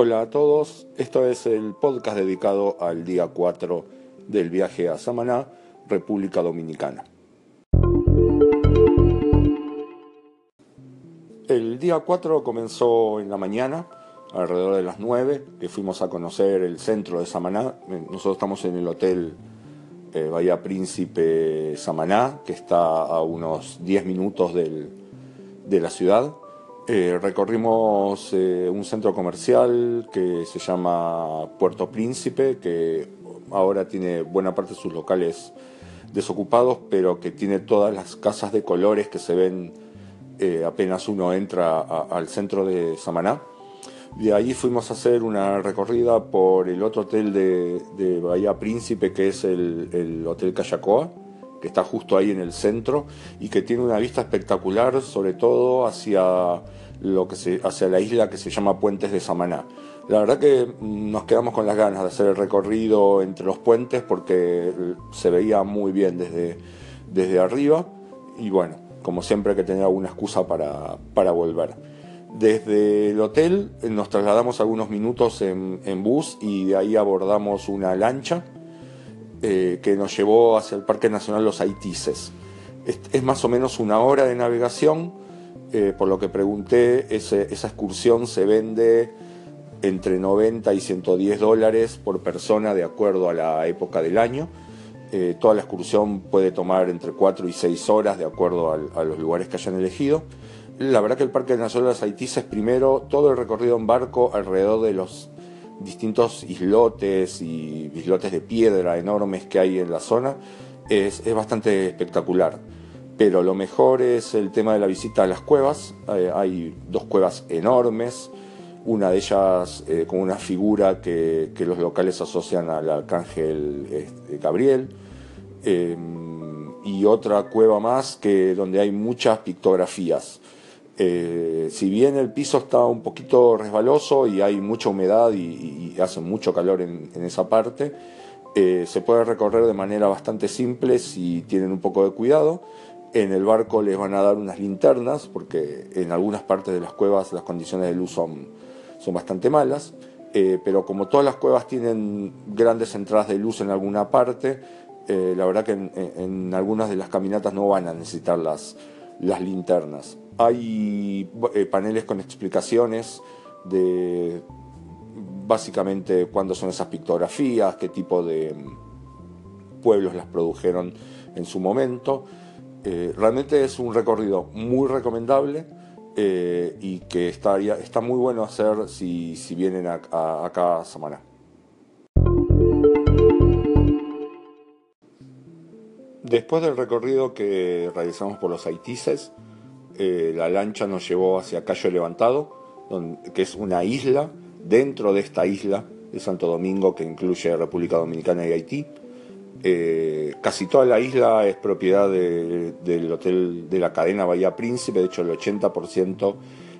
Hola a todos, esto es el podcast dedicado al día 4 del viaje a Samaná, República Dominicana. El día 4 comenzó en la mañana, alrededor de las 9, que fuimos a conocer el centro de Samaná. Nosotros estamos en el hotel eh, Bahía Príncipe Samaná, que está a unos 10 minutos de la ciudad. Eh, recorrimos eh, un centro comercial que se llama Puerto Príncipe, que ahora tiene buena parte de sus locales desocupados, pero que tiene todas las casas de colores que se ven eh, apenas uno entra al centro de Samaná. De ahí fuimos a hacer una recorrida por el otro hotel de, Bahía Príncipe, que es el, el Hotel Cayacoa que está justo ahí en el centro y que tiene una vista espectacular, sobre todo hacia, lo que hacia la isla que se llama Puentes de Samaná. La verdad que nos quedamos con las ganas de hacer el recorrido entre los puentes porque se veía muy bien desde, desde arriba y bueno, como siempre hay que tener alguna excusa para, para volver. Desde el hotel nos trasladamos algunos minutos en, en bus y de ahí abordamos una lancha eh, que nos llevó hacia el Parque Nacional Los Haitises. Es, más o menos una hora de navegación, eh, por lo que pregunté, esa excursión se vende entre 90 y 110 dólares por persona de acuerdo a la época del año. Eh, toda la excursión puede tomar entre 4 y 6 horas de acuerdo a los lugares que hayan elegido. La verdad que el Parque Nacional Los Haitises, primero, todo el recorrido en barco alrededor de los distintos islotes y islotes de piedra enormes que hay en la zona, es, bastante espectacular. Pero lo mejor es el tema de la visita a las cuevas. Eh, hay dos cuevas enormes, una de ellas eh, con una figura que, los locales asocian al arcángel este, Gabriel, em, y otra cueva más que donde hay muchas pictografías. Eh, si bien el piso está un poquito resbaloso y hay mucha humedad y, hace mucho calor en, esa parte, eh, se puede recorrer de manera bastante simple si tienen un poco de cuidado. En el barco les van a dar unas linternas porque en algunas partes de las cuevas las condiciones de luz son, son bastante malas. Eh, pero como todas las cuevas tienen grandes entradas de luz en alguna parte, la verdad que en, algunas de las caminatas no van a necesitar las, las linternas. Hay eh, paneles con explicaciones de básicamente cuándo son esas pictografías, qué tipo de mm, pueblos las produjeron en su momento. Eh, realmente es un recorrido muy recomendable eh, y que estaría, está muy bueno hacer si, vienen acá a Samaná. Después del recorrido que realizamos por los Haitises, eh, la lancha nos llevó hacia Cayo Levantado, que es una isla dentro de esta isla de Santo Domingo que incluye República Dominicana y Haití. Eh, casi toda la isla es propiedad del hotel de la cadena Bahía Príncipe, de hecho el 80%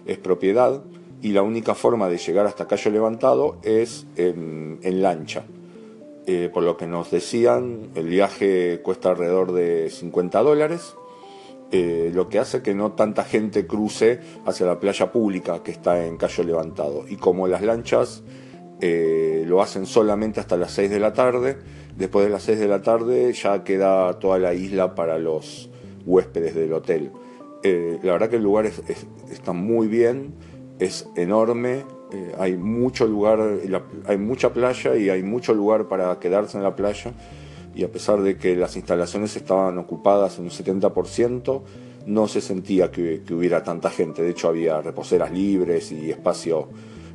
es propiedad y la única forma de llegar hasta Cayo Levantado es en, lancha. Eh, por lo que nos decían, el viaje cuesta alrededor de 50 dólares eh, lo que hace que no tanta gente cruce hacia la playa pública que está en Cayo Levantado. Y como las lanchas eh, lo hacen solamente hasta las 6 de la tarde, después de las 6 de la tarde ya queda toda la isla para los huéspedes del hotel. Eh, la verdad que el lugar está muy bien, es enorme, hay mucho lugar, hay mucha playa y hay mucho lugar para quedarse en la playa y a pesar de que las instalaciones estaban ocupadas en un 70%, no se sentía que, hubiera tanta gente. De hecho, había reposeras libres y espacio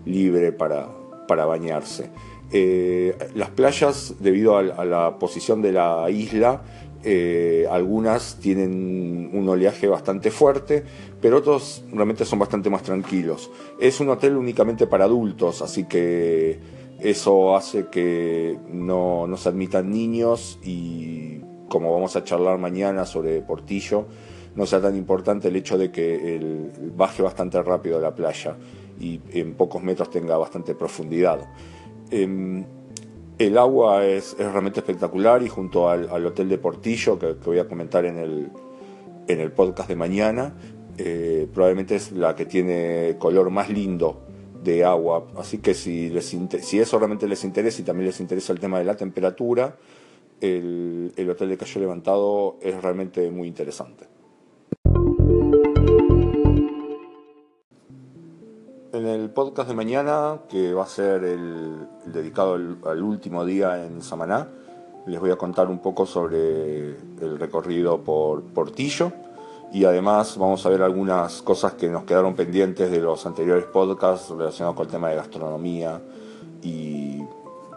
libre para, para bañarse. Eh, las playas, debido a, la posición de la isla, eh, algunas tienen un oleaje bastante fuerte, pero otros realmente son bastante más tranquilos. Es un hotel únicamente para adultos, así que eso hace que no, se admitan niños y como vamos a charlar mañana sobre Portillo, no sea tan importante el hecho de que el, baje bastante rápido la playa y en pocos metros tenga bastante profundidad. Em, el agua es, realmente espectacular y junto al, hotel de Portillo, que, voy a comentar en el, en el podcast de mañana, eh, probablemente es la que tiene color más lindo de agua. Así que si, les si eso realmente les interesa y también les interesa el tema de la temperatura, el, el hotel de Cayo Levantado es realmente muy interesante. En el podcast de mañana, que va a ser el, dedicado al, último día en Samaná, les voy a contar un poco sobre el recorrido por Portillo y además vamos a ver algunas cosas que nos quedaron pendientes de los anteriores podcasts relacionados con el tema de gastronomía y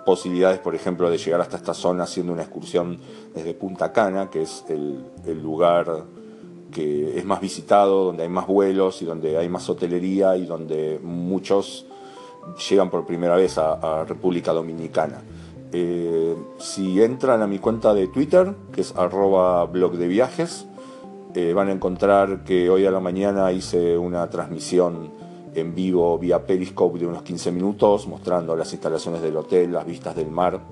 posibilidades, por ejemplo, de llegar hasta esta zona haciendo una excursión desde Punta Cana, que es el, el lugar que es más visitado, donde hay más vuelos y donde hay más hotelería y donde muchos llegan por primera vez a, República Dominicana. Eh, si entran a mi cuenta de Twitter, que es arroba blog de viajes, eh, van a encontrar que hoy a la mañana hice una transmisión en vivo vía Periscope de unos 15 minutos mostrando las instalaciones del hotel, las vistas del mar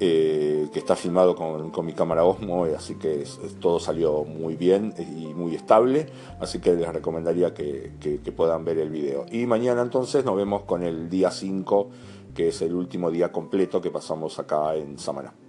eh, que está filmado con, mi cámara Osmo, eh, así que todo salió muy bien y muy estable, así que les recomendaría que, puedan ver el video. Y mañana entonces nos vemos con el día 5, que es el último día completo que pasamos acá en Samaná.